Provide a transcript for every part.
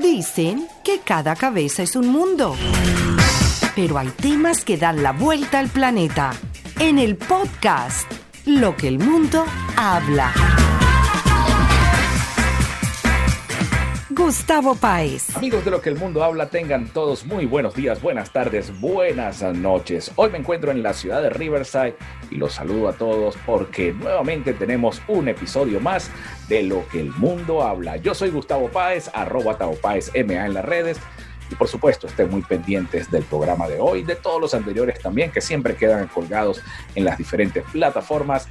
Dicen que cada cabeza es un mundo. Pero hay temas que dan la vuelta al planeta. En el podcast, Lo que el mundo habla. Gustavo Páez. Amigos de lo que el mundo habla, tengan todos muy buenos días, buenas tardes, buenas noches. Hoy me encuentro en la ciudad de Riverside y los saludo a todos porque nuevamente tenemos un episodio más de lo que el mundo habla. Yo soy Gustavo Páez, arroba Tavo Páez MA en las redes. Y por supuesto, estén muy pendientes del programa de hoy, de todos los anteriores también, que siempre quedan colgados en las diferentes plataformas.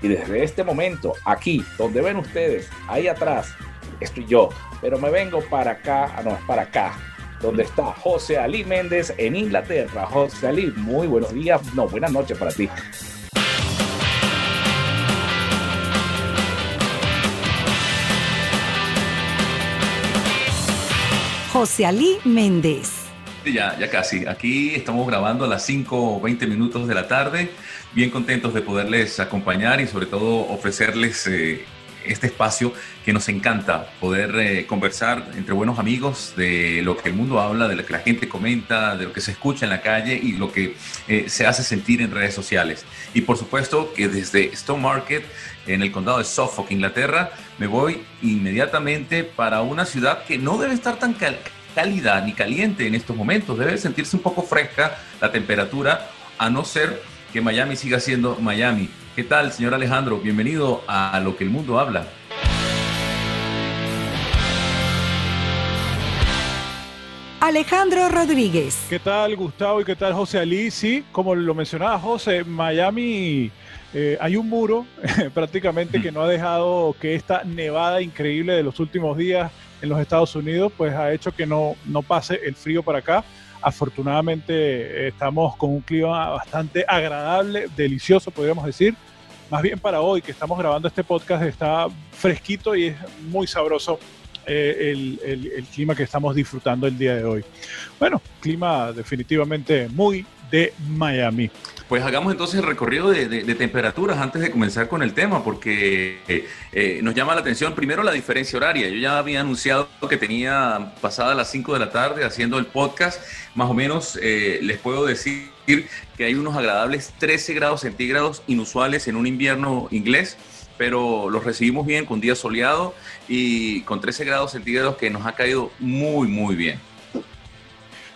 Y desde este momento, aquí, donde ven ustedes, ahí atrás, estoy yo, pero me vengo para acá, ah, no, es para acá, donde está José Ali Méndez en Inglaterra. José Ali, muy buenos días, no, buenas noches para ti. José Ali Méndez. Ya, ya casi. Aquí estamos grabando a las 5 o 20 minutos de la tarde. Bien contentos de poderles acompañar y sobre todo ofrecerles eh, este espacio que nos encanta poder eh, conversar entre buenos amigos de lo que el mundo habla, de lo que la gente comenta, de lo que se escucha en la calle y lo que eh, se hace sentir en redes sociales. Y por supuesto que desde Stone Market, en el condado de Suffolk, Inglaterra, me voy inmediatamente para una ciudad que no debe estar tan cálida ni caliente en estos momentos, debe sentirse un poco fresca la temperatura, a no ser que Miami siga siendo Miami. ¿Qué tal, señor Alejandro? Bienvenido a Lo que el mundo habla. Alejandro Rodríguez. ¿Qué tal, Gustavo? ¿Y qué tal, José Ali? Sí, como lo mencionaba José, Miami eh, hay un muro prácticamente que no ha dejado que esta nevada increíble de los últimos días en los Estados Unidos, pues ha hecho que no, no pase el frío para acá. Afortunadamente eh, estamos con un clima bastante agradable, delicioso, podríamos decir. Más bien para hoy que estamos grabando este podcast está fresquito y es muy sabroso eh, el, clima que estamos disfrutando el día de hoy. Bueno, clima definitivamente muy de Miami. Pues hagamos entonces el recorrido de, temperaturas antes de comenzar con el tema, porque eh, nos llama la atención primero la diferencia horaria. Yo ya había anunciado que tenía pasada las 5 de la tarde haciendo el podcast, más o menos eh, les puedo decir que hay unos agradables 13 grados centígrados inusuales en un invierno inglés pero los recibimos bien con día soleado y con 13 grados centígrados que nos ha caído muy, muy bien.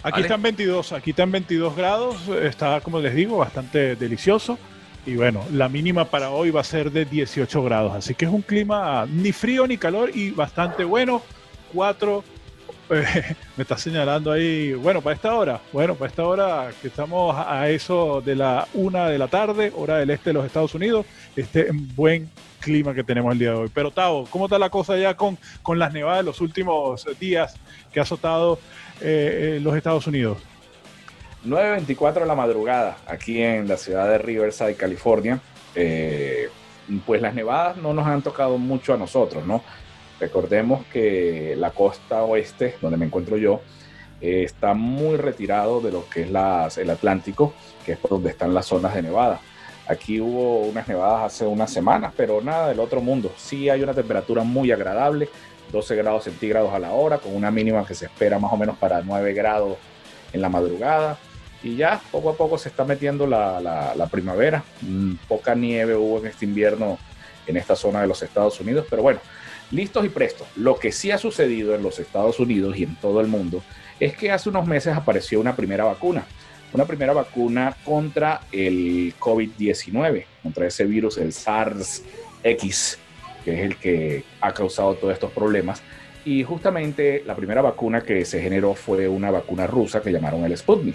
Aquí están 22, aquí están 22 grados, está como les digo bastante delicioso y bueno, la mínima para hoy va a ser de 18 grados, así que es un clima ni frío ni calor y bastante bueno. 4 eh, me está señalando ahí, bueno, para esta hora, bueno, para esta hora que estamos a eso de la una de la tarde, hora del este de los Estados Unidos, este buen clima que tenemos el día de hoy. Pero Tavo, ¿cómo está la cosa ya con, con las nevadas de los últimos días que ha azotado eh, los Estados Unidos? 9.24 de la madrugada aquí en la ciudad de Riverside, California. Eh, pues las nevadas no nos han tocado mucho a nosotros, ¿no? Recordemos que la costa oeste, donde me encuentro yo, eh, está muy retirado de lo que es el Atlántico, que es donde están las zonas de nevada. Aquí hubo unas nevadas hace unas semanas, pero nada del otro mundo. Sí hay una temperatura muy agradable, 12 grados centígrados a la hora, con una mínima que se espera más o menos para 9 grados en la madrugada. Y ya poco a poco se está metiendo la, la, primavera. Mm, poca nieve hubo en este invierno en esta zona de los Estados Unidos, pero bueno, listos y prestos. Lo que sí ha sucedido en los Estados Unidos y en todo el mundo es que hace unos meses apareció una primera vacuna. Una primera vacuna contra el COVID-19, contra ese virus, el SARS-X que es el que ha causado todos estos problemas. Y justamente la primera vacuna que se generó fue una vacuna rusa que llamaron el Sputnik.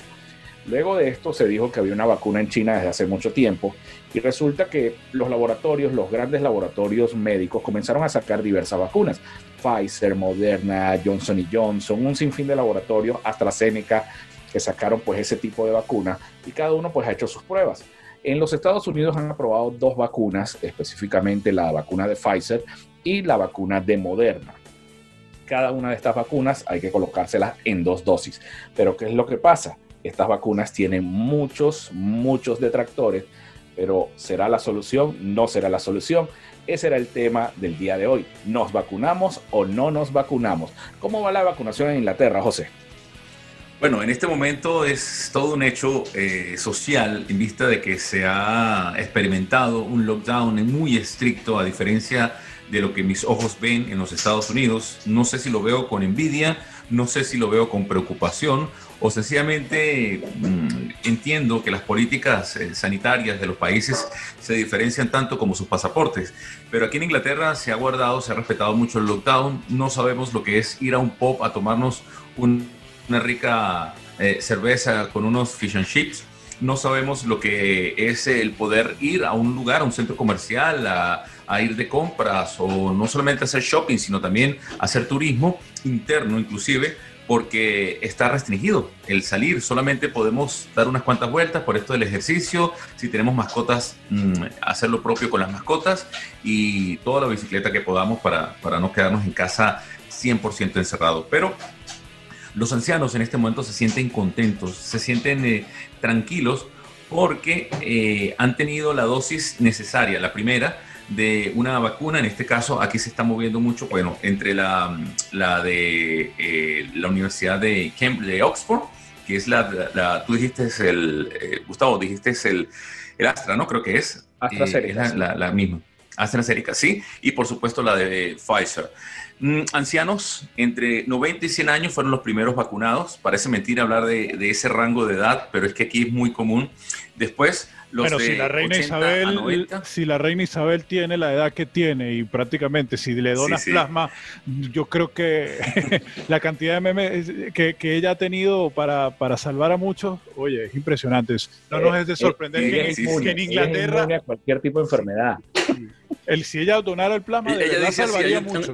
Luego de esto se dijo que había una vacuna en China desde hace mucho tiempo y resulta que los laboratorios, los grandes laboratorios médicos comenzaron a sacar diversas vacunas. Pfizer, Moderna, Johnson Johnson, un sinfín de laboratorios, AstraZeneca, que sacaron pues ese tipo de vacuna y cada uno pues ha hecho sus pruebas. En los Estados Unidos han aprobado dos vacunas, específicamente la vacuna de Pfizer y la vacuna de Moderna. Cada una de estas vacunas hay que colocárselas en dos dosis. Pero ¿qué es lo que pasa? Estas vacunas tienen muchos, muchos detractores Pero ¿será la solución? ¿No será la solución? Ese era el tema del día de hoy. ¿Nos vacunamos o no nos vacunamos? ¿Cómo va la vacunación en Inglaterra, José? Bueno, en este momento es todo un hecho eh, social en vista de que se ha experimentado un lockdown muy estricto a diferencia de lo que mis ojos ven en los Estados Unidos. No sé si lo veo con envidia, no sé si lo veo con preocupación o sencillamente mm, entiendo que las políticas eh, sanitarias de los países se diferencian tanto como sus pasaportes. Pero aquí en Inglaterra se ha guardado, se ha respetado mucho el lockdown. No sabemos lo que es ir a un pub a tomarnos una rica eh, cerveza con unos fish and chips. No sabemos lo que es el poder ir a un lugar, a un centro comercial, a, a ir de compras o no solamente hacer shopping, sino también hacer turismo interno inclusive porque está restringido el salir. Solamente podemos dar unas cuantas vueltas por esto del ejercicio. Si tenemos mascotas, mm, hacer lo propio con las mascotas y toda la bicicleta que podamos para, para no quedarnos en casa 100% encerrados. Pero los ancianos en este momento se sienten contentos, se sienten eh, tranquilos porque eh, han tenido la dosis necesaria, la primera, de una vacuna, en este caso aquí se está moviendo mucho, bueno, entre la, la de eh, la Universidad de, Cambridge, de Oxford, que es la, tú dijiste el, eh, Gustavo, dijiste el, el Astra, ¿no? Creo que es. AstraZeneca. es la, la, misma. AstraZeneca, sí, y por supuesto la de Pfizer. Mm, ancianos entre 90 y 100 años fueron los primeros vacunados. Parece mentira hablar de, de, ese rango de edad, pero es que aquí es muy común. Después, los bueno, si la reina Isabel, si la reina Isabel tiene la edad que tiene y prácticamente si le donas sí, sí. plasma, yo creo que la cantidad de memes que, que ella ha tenido para, para, salvar a muchos, oye, es impresionante. No nos es de sorprender eh, que, inmune, que, en Inglaterra a cualquier tipo de enfermedad. El, si ella donara el plasma, de ella verdad dice, salvaría si mucho.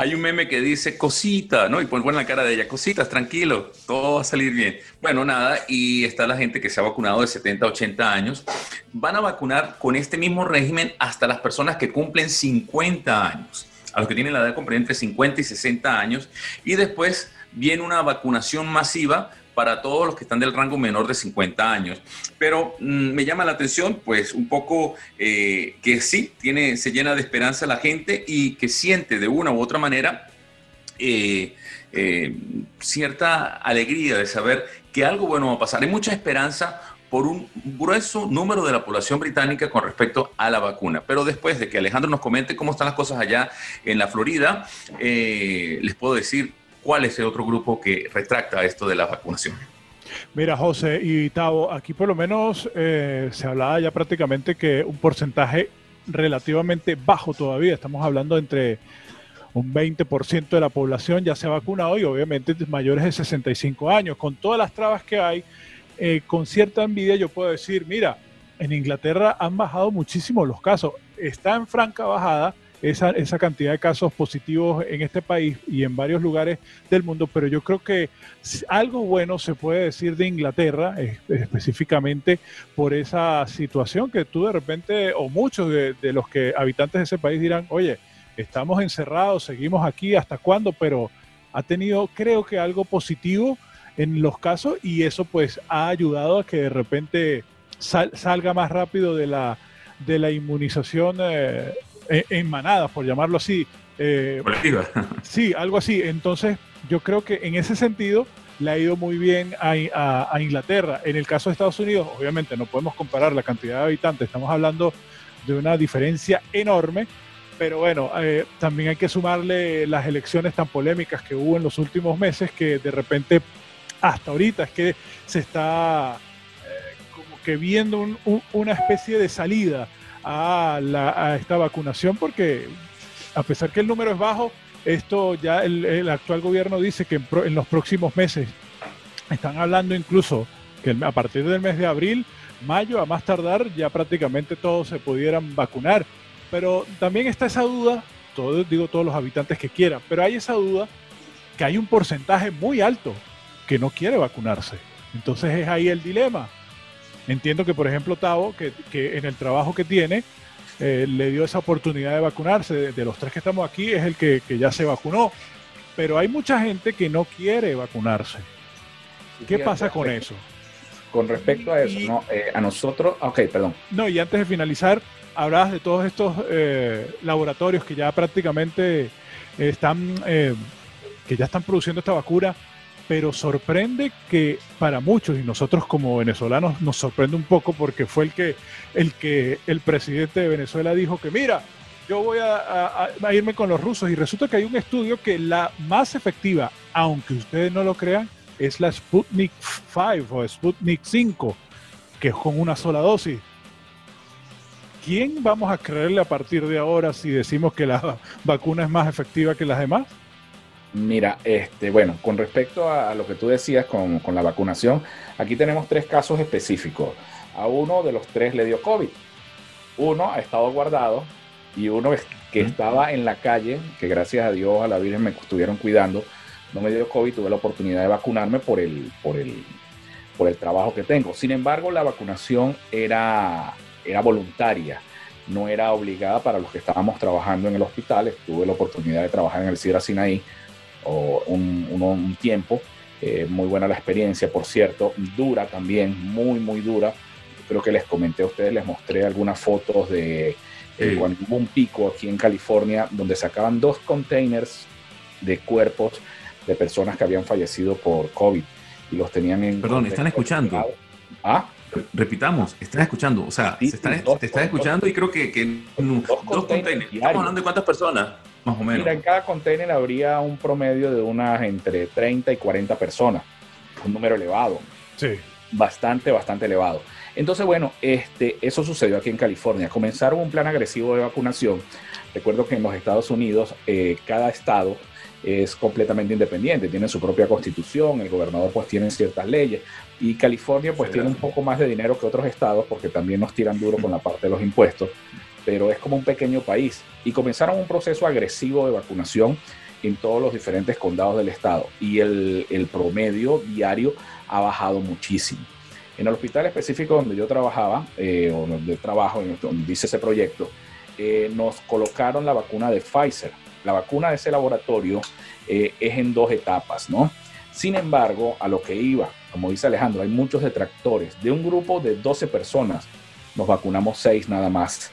Hay un meme que dice cosita, ¿no? Y pone la cara de ella, cositas, tranquilo, todo va a salir bien. Bueno, nada, y está la gente que se ha vacunado de 70 a 80 años. Van a vacunar con este mismo régimen hasta las personas que cumplen 50 años, a los que tienen la edad de comprender entre 50 y 60 años. Y después viene una vacunación masiva para todos los que están del rango menor de 50 años. Pero mmm, me llama la atención, pues, un poco eh, que sí, tiene, se llena de esperanza la gente y que siente de una u otra manera eh, eh, cierta alegría de saber que algo bueno va a pasar. Hay mucha esperanza por un grueso número de la población británica con respecto a la vacuna. Pero después de que Alejandro nos comente cómo están las cosas allá en la Florida, les puedo decir cuál es el otro grupo que retracta esto de la vacunación. Mira, José y Tavo, aquí por lo menos eh, se hablaba ya prácticamente que un porcentaje relativamente bajo todavía, estamos hablando entre un 20% de la población ya se ha vacunado y obviamente mayores de 65 años. Con todas las trabas que hay, eh, con cierta envidia yo puedo decir, mira, en Inglaterra han bajado muchísimo los casos, está en franca bajada, esa, esa, cantidad de casos positivos en este país y en varios lugares del mundo, pero yo creo que algo bueno se puede decir de Inglaterra, específicamente por esa situación que tú de repente, o muchos de, los que habitantes de ese país dirán, oye, estamos encerrados, seguimos aquí, ¿hasta cuándo? Pero ha tenido, creo que algo positivo en los casos y eso pues ha ayudado a que de repente sal, salga más rápido de la, de la inmunización eh, en manadas, por llamarlo así. Eh, sí, algo así. Entonces, yo creo que en ese sentido le ha ido muy bien a, a, a, Inglaterra. En el caso de Estados Unidos, obviamente no podemos comparar la cantidad de habitantes, estamos hablando de una diferencia enorme, pero bueno, eh, también hay que sumarle las elecciones tan polémicas que hubo en los últimos meses que de repente, hasta ahorita, es que se está eh, como que viendo un, un, una especie de salida a, la, a esta vacunación porque a pesar que el número es bajo, esto ya el, actual gobierno dice que en, los próximos meses están hablando incluso que a partir del mes de abril, mayo, a más tardar, ya prácticamente todos se pudieran vacunar. Pero también está esa duda, todo, digo todos los habitantes que quieran, pero hay esa duda que hay un porcentaje muy alto que no quiere vacunarse. Entonces es ahí el dilema. Entiendo que, por ejemplo, Tavo, que, que en el trabajo que tiene, eh, le dio esa oportunidad de vacunarse. De, de, los tres que estamos aquí, es el que, que, ya se vacunó. Pero hay mucha gente que no quiere vacunarse. ¿Qué pasa con eso? con respecto a eso, ¿no? Eh, a nosotros, ok, perdón. No, y antes de finalizar, hablabas de todos estos eh, laboratorios que ya prácticamente están, eh, que ya están produciendo esta vacuna, pero sorprende que para muchos, y nosotros como venezolanos nos sorprende un poco porque fue el que el, que el presidente de Venezuela dijo que mira, yo voy a, a irme con los rusos y resulta que hay un estudio que la más efectiva, aunque ustedes no lo crean, es la Sputnik 5 o Sputnik 5, que es con una sola dosis. ¿Quién vamos a creerle a partir de ahora si decimos que la vacuna es más efectiva que las demás? Mira, este, bueno, con respecto a, lo que tú decías con, con, la vacunación, aquí tenemos tres casos específicos. A uno de los tres le dio COVID. Uno ha estado guardado y uno que estaba en la calle, que gracias a Dios a la Virgen me estuvieron cuidando, no me dio COVID, tuve la oportunidad de vacunarme por el, por el, por el trabajo que tengo. Sin embargo, la vacunación era, era voluntaria, no era obligada para los que estábamos trabajando en el hospital. Tuve la oportunidad de trabajar en el Sierra Sinaí o un, un, tiempo. Eh, muy buena la experiencia, por cierto, dura también, muy, muy dura. Creo que les comenté a ustedes, les mostré algunas fotos de eh, cuando hubo un pico aquí en California donde sacaban dos containers de cuerpos de personas que habían fallecido por COVID y los tenían en... Perdón, ¿están escuchando? ¿Ah? Repitamos, están escuchando, o sea, se están, te están escuchando y creo que, que dos, containers. Estamos hablando de cuántas personas, más o menos. Mira, en cada container habría un promedio de unas entre 30 y 40 personas, un número elevado. Sí. Bastante, bastante elevado. Entonces, bueno, este, eso sucedió aquí en California. Comenzaron un plan agresivo de vacunación. Recuerdo que en los Estados Unidos, eh, cada estado es completamente independiente, tiene su propia constitución, el gobernador pues tiene ciertas leyes y California pues tiene un poco más de dinero que otros estados porque también nos tiran duro con la parte de los impuestos, pero es como un pequeño país y comenzaron un proceso agresivo de vacunación en todos los diferentes condados del estado y el, promedio diario ha bajado muchísimo. En el hospital específico donde yo trabajaba, eh, o donde trabajo, donde dice ese proyecto, eh, nos colocaron la vacuna de Pfizer la vacuna de ese laboratorio eh, es en dos etapas, ¿no? Sin embargo, a lo que iba, como dice Alejandro, hay muchos detractores. De un grupo de 12 personas, nos vacunamos 6 nada más.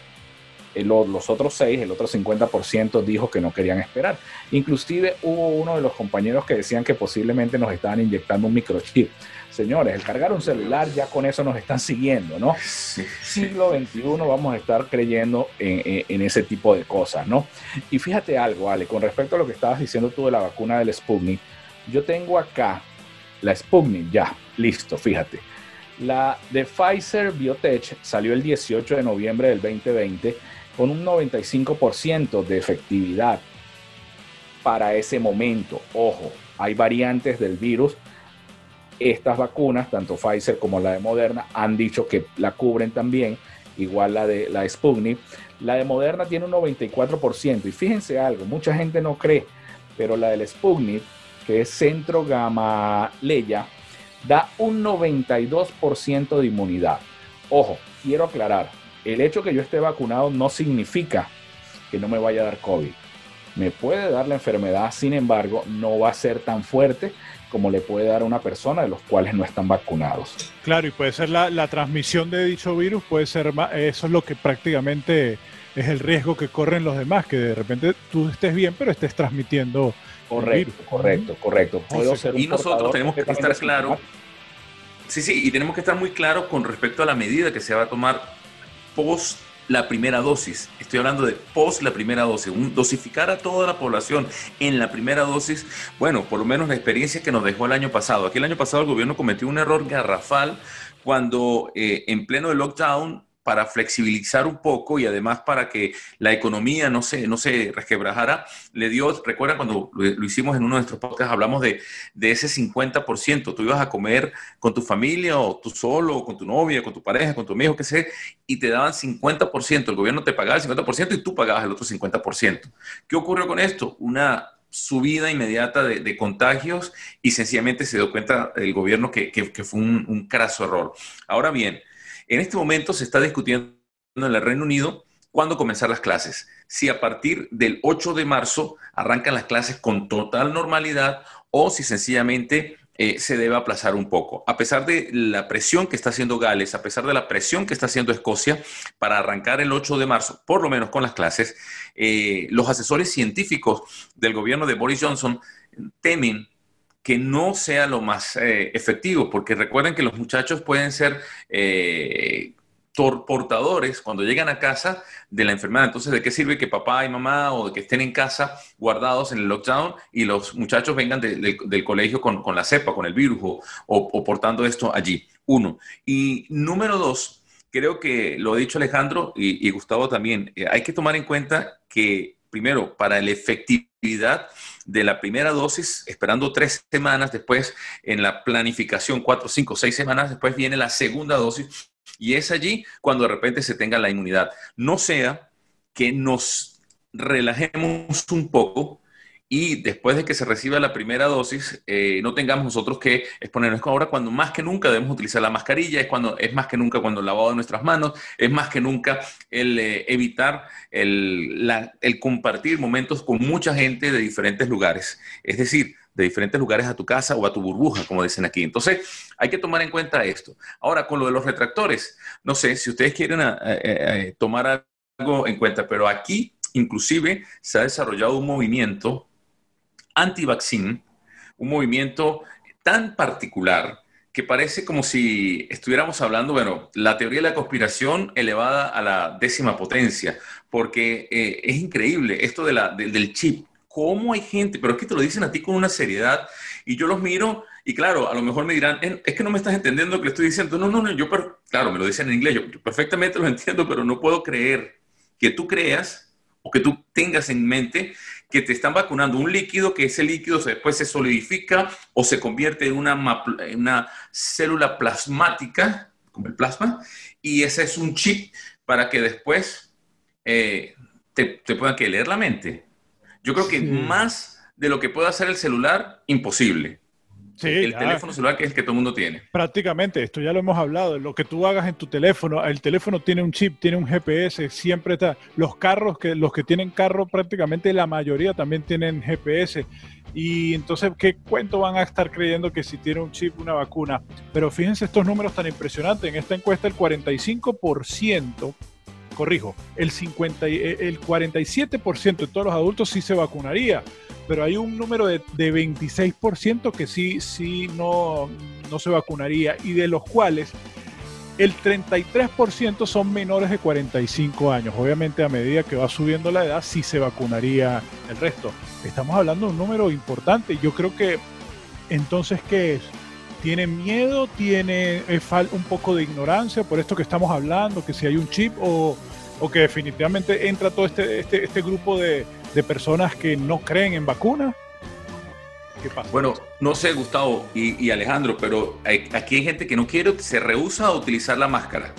Los otros 6, el otro 50% dijo que no querían esperar. Inclusive hubo uno de los compañeros que decían que posiblemente nos estaban inyectando un microchip. Señores, el cargar un celular ya con eso nos están siguiendo, ¿no? Siglo XXI vamos a estar creyendo en, ese tipo de cosas, ¿no? Y fíjate algo, Ale, con respecto a lo que estabas diciendo tú de la vacuna del Sputnik, yo tengo acá la Sputnik, ya, listo, fíjate. La de Pfizer Biotech salió el 18 de noviembre del 2020 con un 95% de efectividad para ese momento. Ojo, hay variantes del virus estas vacunas, tanto Pfizer como la de Moderna, han dicho que la cubren también, igual la de la Sputnik. La de Moderna tiene un 94%. Y fíjense algo, mucha gente no cree, pero la del Sputnik, que es centro gamma leya, da un 92% de inmunidad. Ojo, quiero aclarar, el hecho que yo esté vacunado no significa que no me vaya a dar COVID. Me puede dar la enfermedad, sin embargo, no va a ser tan fuerte como le puede dar a una persona de los cuales no están vacunados. Claro, y puede ser la, transmisión de dicho virus, puede ser eso es lo que prácticamente es el riesgo que corren los demás, que de repente tú estés bien, pero estés transmitiendo. Correcto, correcto, correcto. y nosotros tenemos que estar claros. Sí, sí, y tenemos que estar muy claros con respecto a la medida que se va a tomar post la primera dosis. Estoy hablando de post la primera dosis. dosificar a toda la población en la primera dosis, bueno, por lo menos la experiencia que nos dejó el año pasado. Aquí el año pasado el gobierno cometió un error garrafal cuando eh, en pleno de lockdown para flexibilizar un poco y además para que la economía no se, no se resquebrajara, le dio, recuerda cuando lo, hicimos en uno de nuestros podcasts, hablamos de, de, ese 50%, tú ibas a comer con tu familia o tú solo, o con tu novia, con tu pareja, con tu amigo, qué sé, y te daban 50%, el gobierno te pagaba el 50% y tú pagabas el otro 50%. ¿Qué ocurrió con esto? Una subida inmediata de, contagios y sencillamente se dio cuenta el gobierno que, que, fue un, un craso error. Ahora bien, en este momento se está discutiendo en el Reino Unido cuándo comenzar las clases. Si a partir del 8 de marzo arrancan las clases con total normalidad o si sencillamente eh, se debe aplazar un poco. A pesar de la presión que está haciendo Gales, a pesar de la presión que está haciendo Escocia para arrancar el 8 de marzo, por lo menos con las clases, eh, los asesores científicos del gobierno de Boris Johnson temen que no sea lo más eh, efectivo, porque recuerden que los muchachos pueden ser portadores cuando llegan a casa de la enfermedad. Entonces, ¿de qué sirve que papá y mamá o que estén en casa guardados en el lockdown y los muchachos vengan del colegio con, la cepa, con el virus o, portando esto allí? Uno. Y número dos, creo que lo ha dicho Alejandro y, Gustavo también, eh, hay que tomar en cuenta que primero, para la efectividad de la primera dosis, esperando tres semanas después, en la planificación, cuatro, cinco, seis semanas después viene la segunda dosis y es allí cuando de repente se tenga la inmunidad. No sea que nos relajemos un poco y después de que se reciba la primera dosis, eh, no tengamos nosotros que exponernos. Ahora, cuando más que nunca debemos utilizar la mascarilla, es, cuando, es más que nunca cuando el lavado de nuestras manos, es más que nunca el eh, evitar el, compartir momentos con mucha gente de diferentes lugares. Es decir, de diferentes lugares a tu casa o a tu burbuja, como dicen aquí. Entonces, hay que tomar en cuenta esto. Ahora, con lo de los retractores, no sé si ustedes quieren eh, eh, tomar algo en cuenta, pero aquí inclusive se ha desarrollado un movimiento anti-vaccine, un movimiento tan particular que parece como si estuviéramos hablando, bueno, la teoría de la conspiración elevada a la décima potencia, porque es increíble esto de del chip cómo hay gente, pero es que te lo dicen a ti con una seriedad y yo los miro y claro, a lo mejor me dirán, es que no me estás entendiendo lo que estoy diciendo. No, no, no, yo, claro, me lo dicen en inglés, yo, perfectamente lo entiendo, pero no puedo creer que tú creas o que tú tengas en mente que te están vacunando un líquido, que ese líquido después se solidifica o se convierte en una, una célula plasmática, como el plasma, y ese es un chip para que después eh, te, te puedan que leer la mente. Yo creo que más de lo que puede hacer el celular, imposible. Sí, el teléfono celular que es el que todo el mundo tiene. Prácticamente, esto ya lo hemos hablado. Lo que tú hagas en tu teléfono, el teléfono tiene un chip, tiene un GPS, siempre está. Los carros, que los que tienen carro, prácticamente la mayoría también tienen GPS. Y entonces, ¿qué cuento van a estar creyendo que si tiene un chip, una vacuna? Pero fíjense estos números tan impresionantes. En esta encuesta, el 45% corrijo, el, 50, eh, el 47% de todos los adultos sí se vacunaría, pero hay un número de, de 26% que sí, sí no, no se vacunaría y de los cuales el 33% son menores de 45 años. Obviamente a medida que va subiendo la edad sí se vacunaría el resto. Estamos hablando de un número importante. Yo creo que entonces, ¿qué es? ¿Tiene miedo? ¿Tiene un poco de ignorancia por esto que estamos hablando? ¿Que si hay un chip o, que definitivamente entra todo este, este, este grupo de, personas que no creen en vacunas? ¿Qué pasa? Bueno, no sé, Gustavo y, Alejandro, pero aquí hay gente que no quiere, se rehúsa a utilizar la máscara.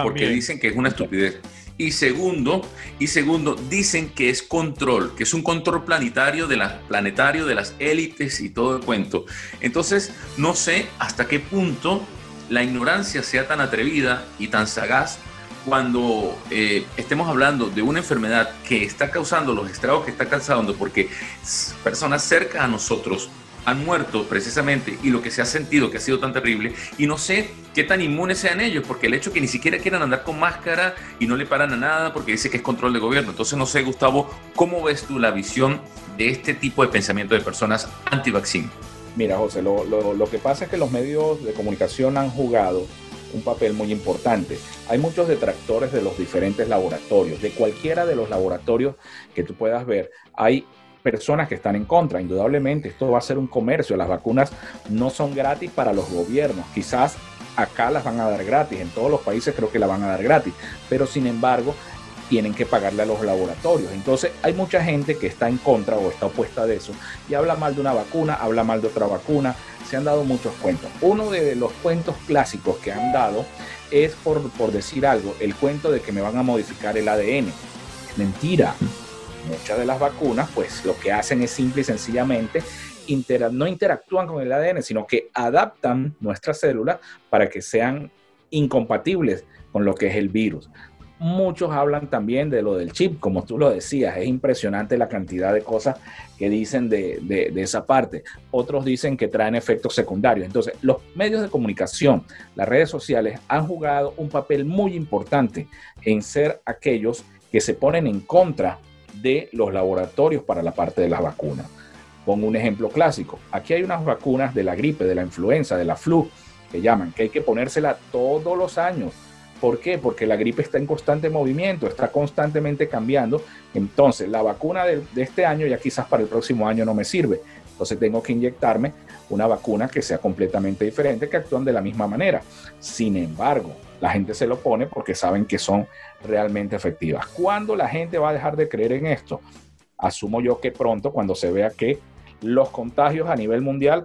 Porque dicen que es una estupidez. Y segundo, y segundo, dicen que es control, que es un control planetario de, la, planetario de las élites y todo el cuento. Entonces, no sé hasta qué punto la ignorancia sea tan atrevida y tan sagaz cuando eh, estemos hablando de una enfermedad que está causando los estragos que está causando, porque personas cerca a nosotros han muerto precisamente y lo que se ha sentido que ha sido tan terrible y no sé qué tan inmunes sean ellos porque el hecho que ni siquiera quieran andar con máscara y no le paran a nada porque dice que es control de gobierno. Entonces no sé, Gustavo, ¿cómo ves tú la visión de este tipo de pensamiento de personas anti-vaccine? Mira, José, lo, lo que pasa es que los medios de comunicación han jugado un papel muy importante. Hay muchos detractores de los diferentes laboratorios, de cualquiera de los laboratorios que tú puedas ver. Hay personas que están en contra. Indudablemente, esto va a ser un comercio. Las vacunas no son gratis para los gobiernos. Quizás acá las van a dar gratis. En todos los países creo que la van a dar gratis. Pero sin embargo, tienen que pagarle a los laboratorios. Entonces hay mucha gente que está en contra o está opuesta de eso y habla mal de una vacuna, habla mal de otra vacuna. Se han dado muchos cuentos. Uno de los cuentos clásicos que han dado es, por, por decir algo, el cuento de que me van a modificar el ADN. Es mentira muchas de las vacunas, pues lo que hacen es simple y sencillamente no interactúan con el ADN, sino que adaptan nuestras células para que sean incompatibles con lo que es el virus. Muchos hablan también de lo del chip, como tú lo decías, es impresionante la cantidad de cosas que dicen de, de, esa parte. Otros dicen que traen efectos secundarios. Entonces, los medios de comunicación, las redes sociales han jugado un papel muy importante en ser aquellos que se ponen en contra de los laboratorios para la parte de las vacunas. Pongo un ejemplo clásico. Aquí hay unas vacunas de la gripe, de la influenza, de la flu, que llaman, que hay que ponérsela todos los años ¿Por qué? Porque la gripe está en constante movimiento, está constantemente cambiando. Entonces, la vacuna de, este año ya quizás para el próximo año no me sirve. Entonces, tengo que inyectarme una vacuna que sea completamente diferente, que actúen de la misma manera. Sin embargo, la gente se lo pone porque saben que son realmente efectivas. ¿Cuándo la gente va a dejar de creer en esto? Asumo yo que pronto, cuando se vea que los contagios a nivel mundial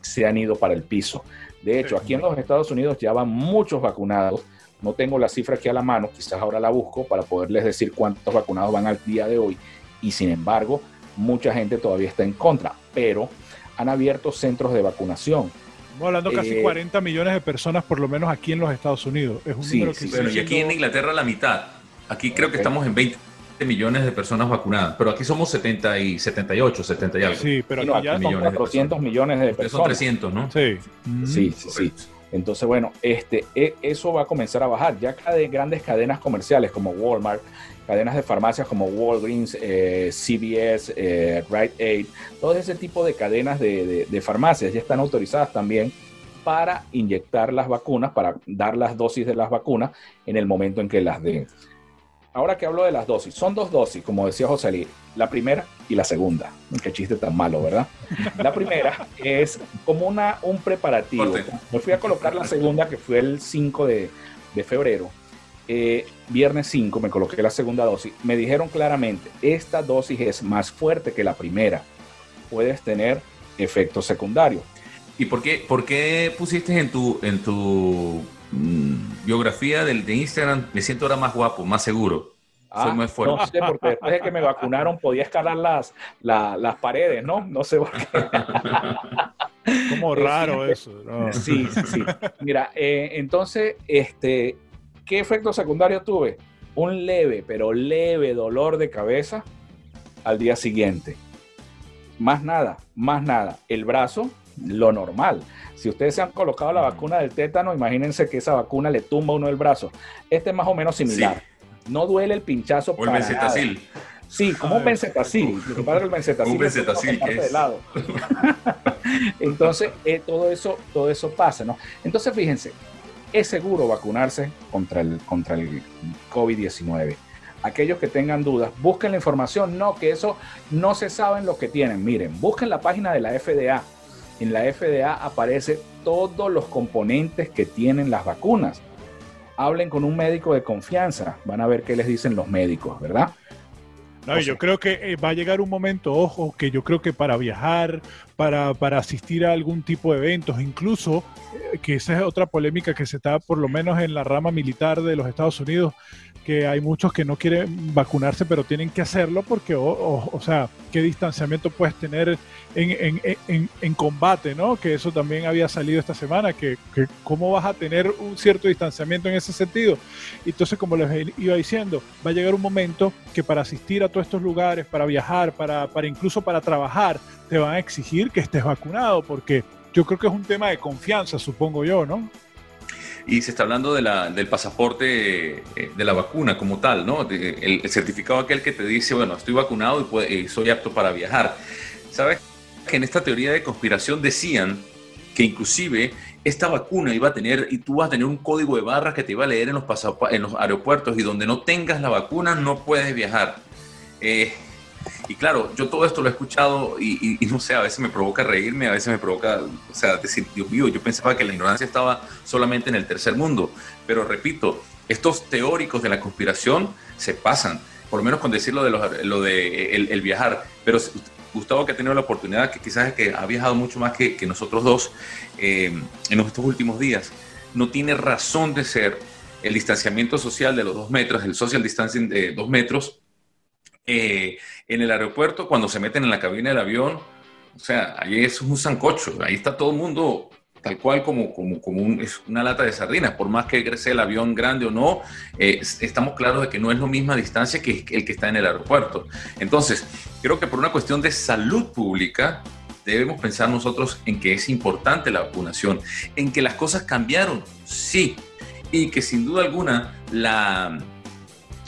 se han ido para el piso. De hecho, aquí en los Estados Unidos ya van muchos vacunados no tengo la cifra aquí a la mano, quizás ahora la busco para poderles decir cuántos vacunados van al día de hoy. Y sin embargo, mucha gente todavía está en contra, pero han abierto centros de vacunación. Estamos hablando casi 40 eh, millones de personas, por lo menos aquí en los Estados Unidos. Es un número que bueno, y aquí en Inglaterra la mitad. Aquí creo que estamos en 20 millones de personas vacunadas, pero aquí somos 70 y 78, 70 y algo. Sí, pero aquí ya son 400 millones de personas. Son 300, ¿no? Sí, sí, sí. sí. Entonces, bueno, este, e, eso va a comenzar a bajar. Ya de grandes cadenas comerciales como Walmart, cadenas de farmacias como Walgreens, eh, CVS, eh, Rite Aid, todo ese tipo de cadenas de, de, farmacias ya están autorizadas también para inyectar las vacunas, para dar las dosis de las vacunas en el momento en que las den ahora que hablo de las dosis, son dos dosis, como decía José Lee, la primera y la segunda. Qué chiste tan malo, ¿verdad? La primera es como una, un preparativo. Me fui a colocar la segunda, que fue el 5 de, febrero. Eh, viernes 5 me coloqué la segunda dosis. Me dijeron claramente, esta dosis es más fuerte que la primera. Puedes tener efectos secundarios. ¿Y por qué, por qué pusiste en tu, en tu Mm, biografía del, de Instagram, me siento ahora más guapo, más seguro. Ah, no sé, porque después de que me vacunaron podía escalar las, las paredes, ¿no? No sé por qué. Como raro eso. Sí, sí, sí. Mira, eh, entonces, este, ¿qué efecto secundario tuve? Un leve, pero leve dolor de cabeza al día siguiente. Más nada, más nada. El brazo, lo normal. Si ustedes se han colocado la vacuna del tétano, imagínense que esa vacuna le tumba uno el brazo. Este es más o menos similar. No duele el pinchazo. O el benzetacil. Sí, como un benzetacil. Lo que pasa es que el benzetacil, un benzetacil es. de lado. Entonces, eh, todo, eso, todo eso pasa, ¿no? Entonces, fíjense, es seguro vacunarse contra el, contra el COVID-19. Aquellos que tengan dudas, busquen la información. No, que eso no se sabe lo que tienen. Miren, busquen la página de la FDA en la FDA aparece todos los componentes que tienen las vacunas. Hablen con un médico de confianza, van a ver qué les dicen los médicos, ¿verdad? No, yo creo que eh, va a llegar un momento, ojo, que yo creo que para viajar, para, para asistir a algún tipo de eventos, incluso, eh, que esa es otra polémica que se está por lo menos en la rama militar de los Estados Unidos, que hay muchos que no quieren vacunarse, pero tienen que hacerlo porque, o, sea, qué distanciamiento puedes tener en, en, en, combate, ¿no? Que eso también había salido esta semana, que, que, cómo vas a tener un cierto distanciamiento en ese sentido. Entonces, como les iba diciendo, va a llegar un momento que para asistir a todos estos lugares, para viajar, para, para incluso para trabajar, te van a exigir que estés vacunado, porque yo creo que es un tema de confianza, supongo yo, ¿no? Y se está hablando de la, del pasaporte eh, de la vacuna como tal, ¿no? el, certificado aquel que te dice, bueno, estoy vacunado y, soy apto para viajar. ¿Sabes? Que en esta teoría de conspiración decían que inclusive esta vacuna iba a tener, y tú vas a tener un código de barras que te iba a leer en los, en los aeropuertos y donde no tengas la vacuna no puedes viajar. Eh, y claro, yo todo esto lo he escuchado y, no sé, a veces me provoca reírme, a veces me provoca, o sea, decir, Dios mío, yo pensaba que la ignorancia estaba solamente en el tercer mundo. Pero repito, estos teóricos de la conspiración se pasan, por lo menos con decir lo de, lo de el, viajar. Pero Gustavo que ha tenido la oportunidad, que quizás es que ha viajado mucho más que, que nosotros dos eh, en estos últimos días, no tiene razón de ser el distanciamiento social de los dos metros, el social distancing de dos metros, eh, en el aeropuerto, cuando se meten en la cabina del avión, o sea, ahí es un sancocho, ahí está todo el mundo tal cual como, como, como es una lata de sardinas. Por más que crece el avión grande o no, eh, estamos claros de que no es la misma distancia que el que está en el aeropuerto. Entonces, creo que por una cuestión de salud pública, debemos pensar nosotros en que es importante la vacunación, en que las cosas cambiaron, sí, y que sin duda alguna la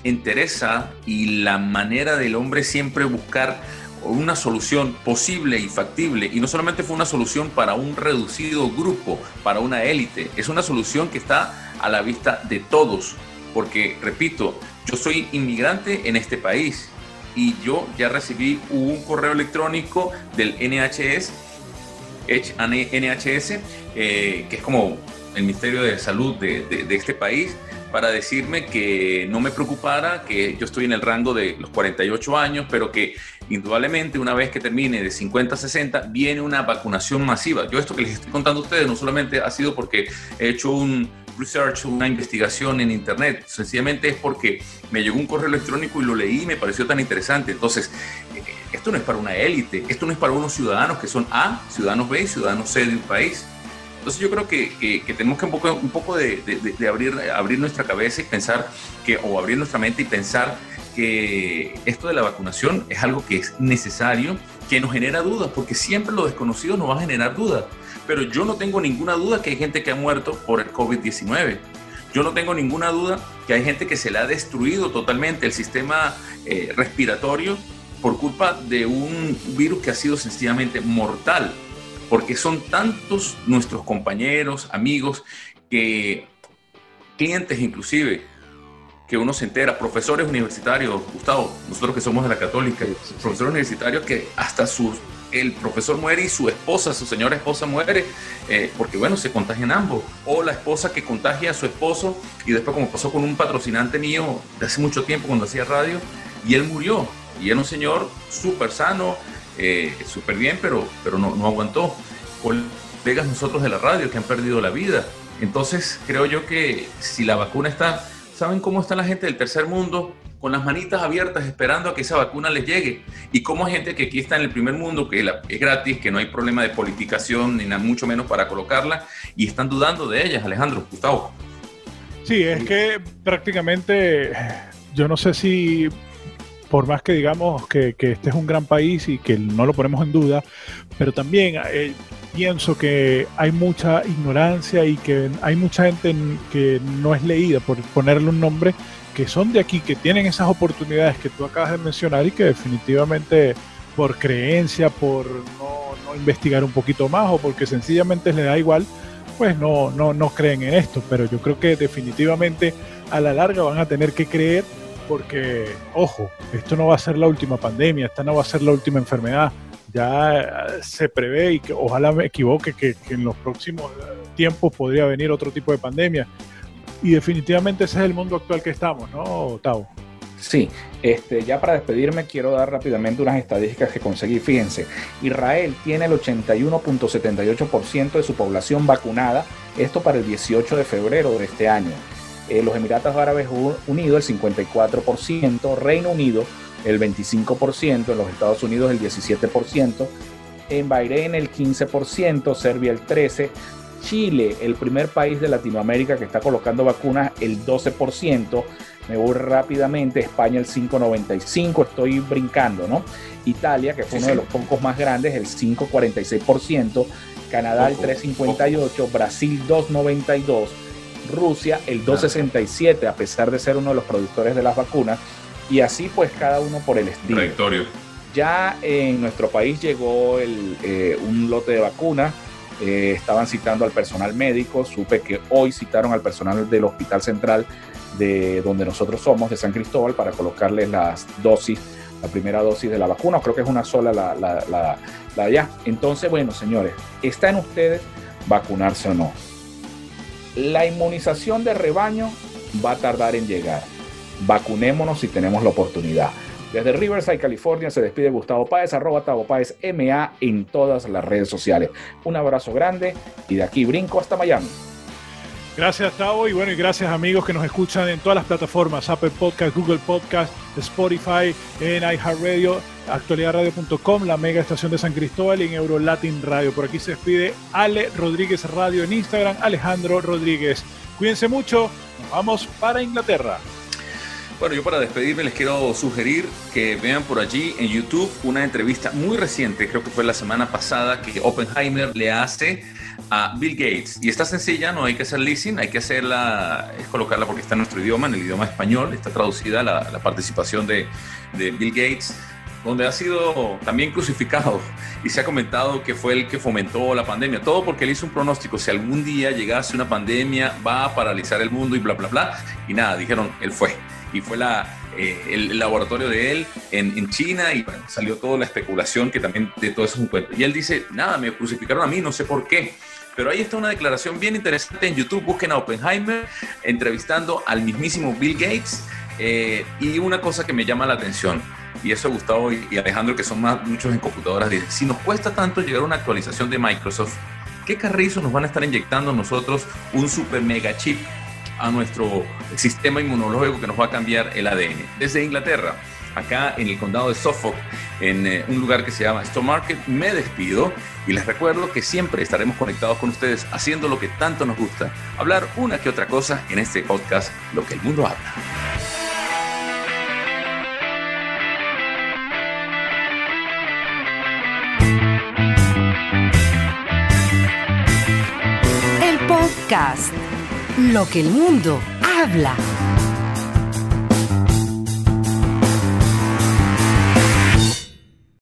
interesa y la manera del hombre siempre buscar una solución posible y factible. Y no solamente fue una solución para un reducido grupo, para una élite, es una solución que está a la vista de todos. Porque, repito, yo soy inmigrante en este país y yo ya recibí un correo electrónico del NHS, NHS eh, que es como el Ministerio de Salud de, de este país, para decirme que no me preocupara, que yo estoy en el rango de los 48 años, pero que indudablemente una vez que termine de 50 a 60 viene una vacunación masiva. Yo esto que les estoy contando a ustedes no solamente ha sido porque he hecho un research, una investigación en internet, sencillamente es porque me llegó un correo electrónico y lo leí y me pareció tan interesante. Entonces, eh, esto no es para una élite, esto no es para unos ciudadanos que son A, ciudadanos B y ciudadanos C de un país entonces yo creo que, tenemos que un poco, de, abrir, abrir nuestra cabeza y pensar que, o abrir nuestra mente y pensar que esto de la vacunación es algo que es necesario, que nos genera dudas, porque siempre lo desconocido nos va a generar dudas. Pero yo no tengo ninguna duda que hay gente que ha muerto por el COVID-19. Yo no tengo ninguna duda que hay gente que se le ha destruido totalmente el sistema eh, respiratorio por culpa de un virus que ha sido sencillamente mortal porque son tantos nuestros compañeros, amigos, que clientes inclusive, que uno se entera, profesores universitarios, Gustavo, nosotros que somos de la católica, profesores universitarios que hasta su, el profesor muere y su esposa, su señora esposa muere, eh, porque bueno, se contagian ambos, o la esposa que contagia a su esposo, y después como pasó con un patrocinante mío de hace mucho tiempo cuando hacía radio, y él murió, y era un señor súper sano, eh, súper bien, pero, pero no, no aguantó. Colegas nosotros de la radio que han perdido la vida. Entonces, creo yo que si la vacuna está, ¿saben cómo está la gente del tercer mundo? Con las manitas abiertas esperando a que esa vacuna les llegue. Y cómo hay gente que aquí está en el primer mundo, que es gratis, que no hay problema de politicación, ni nada, mucho menos para colocarla, y están dudando de ellas, Alejandro, Gustavo. Sí, es que prácticamente, yo no sé si por más que digamos que, este es un gran país y que no lo ponemos en duda, pero también eh, pienso que hay mucha ignorancia y que hay mucha gente que no es leída, por ponerle un nombre, que son de aquí, que tienen esas oportunidades que tú acabas de mencionar y que definitivamente por creencia, por no, no investigar un poquito más o porque sencillamente les da igual, pues no, no, no creen en esto. Pero yo creo que definitivamente a la larga van a tener que creer porque, ojo, esto no va a ser la última pandemia, esta no va a ser la última enfermedad. Ya eh, se prevé y que ojalá me equivoque que, en los próximos eh, tiempos podría venir otro tipo de pandemia. Y definitivamente ese es el mundo actual que estamos, ¿no, Tavo? Sí, este, ya para despedirme quiero dar rápidamente unas estadísticas que conseguí. Fíjense, Israel tiene el 81.78% de su población vacunada, esto para el 18 de febrero de este año. Eh, los Emiratos Árabes Unidos el 54%, Reino Unido el 25%, en los Estados Unidos el 17%, en Bahrein el 15%, Serbia el 13%, Chile, el primer país de Latinoamérica que está colocando vacunas, el 12%. Me voy rápidamente, España el 5,95%, estoy brincando, ¿no? Italia, que fue uno de los pocos más grandes, el 5,46%, Canadá el 3,58%, Brasil 2,92%, Rusia el 267, a pesar de ser uno de los productores de las vacunas, y así pues cada uno por el estilo. Ya en nuestro país llegó eh, un lote de vacunas, eh, estaban citando al personal médico, supe que hoy citaron al personal del Hospital Central de donde nosotros somos, de San Cristóbal, para colocarles las dosis, la primera dosis de la vacuna, creo que es una sola la, la, la, la allá. Entonces, bueno, señores, está en ustedes vacunarse o no. La inmunización de rebaño va a tardar en llegar. Vacunémonos si tenemos la oportunidad. Desde Riverside, California, se despide Gustavo Páez, arroba Tavo Páez, MA en todas las redes sociales. Un abrazo grande y de aquí brinco hasta Miami. Gracias, Tavo, y bueno, y gracias amigos que nos escuchan en todas las plataformas, Apple Podcast, Google Podcast, Spotify, en iHeartRadio actualidadradio.com, la mega estación de San Cristóbal y en Eurolatin Radio. Por aquí se despide Ale Rodríguez Radio en Instagram, Alejandro Rodríguez. Cuídense mucho, nos vamos para Inglaterra. Bueno, yo para despedirme les quiero sugerir que vean por allí en YouTube una entrevista muy reciente, creo que fue la semana pasada, que Oppenheimer le hace a Bill Gates. Y está sencilla, no hay que hacer leasing, hay que hacerla, es colocarla porque está en nuestro idioma, en el idioma español, está traducida la, participación de Bill Gates donde ha sido también crucificado y se ha comentado que fue el que fomentó la pandemia. Todo porque él hizo un pronóstico, si algún día llegase una pandemia va a paralizar el mundo y bla, bla, bla. Y nada, dijeron, él fue. Y fue la, eh, el laboratorio de él en, en China y salió toda la especulación que también de todo eso es. Y él dice, nada, me crucificaron a mí, no sé por qué. Pero ahí está una declaración bien interesante en YouTube. Busquen a Oppenheimer entrevistando al mismísimo Bill Gates. Eh, y una cosa que me llama la atención, y eso Gustavo y Alejandro, que son más, muchos en computadoras, dicen, si nos cuesta tanto llegar a una actualización de Microsoft, ¿qué carrizos nos van a estar inyectando nosotros un super mega chip a nuestro sistema inmunológico que nos va a cambiar el ADN? Desde Inglaterra, acá en el condado de Suffolk, en eh, un lugar que se llama Stock Market, me despido y les recuerdo que siempre estaremos conectados con ustedes haciendo lo que tanto nos gusta, hablar una que otra cosa en este podcast, Lo que el mundo habla. Lo que el mundo habla.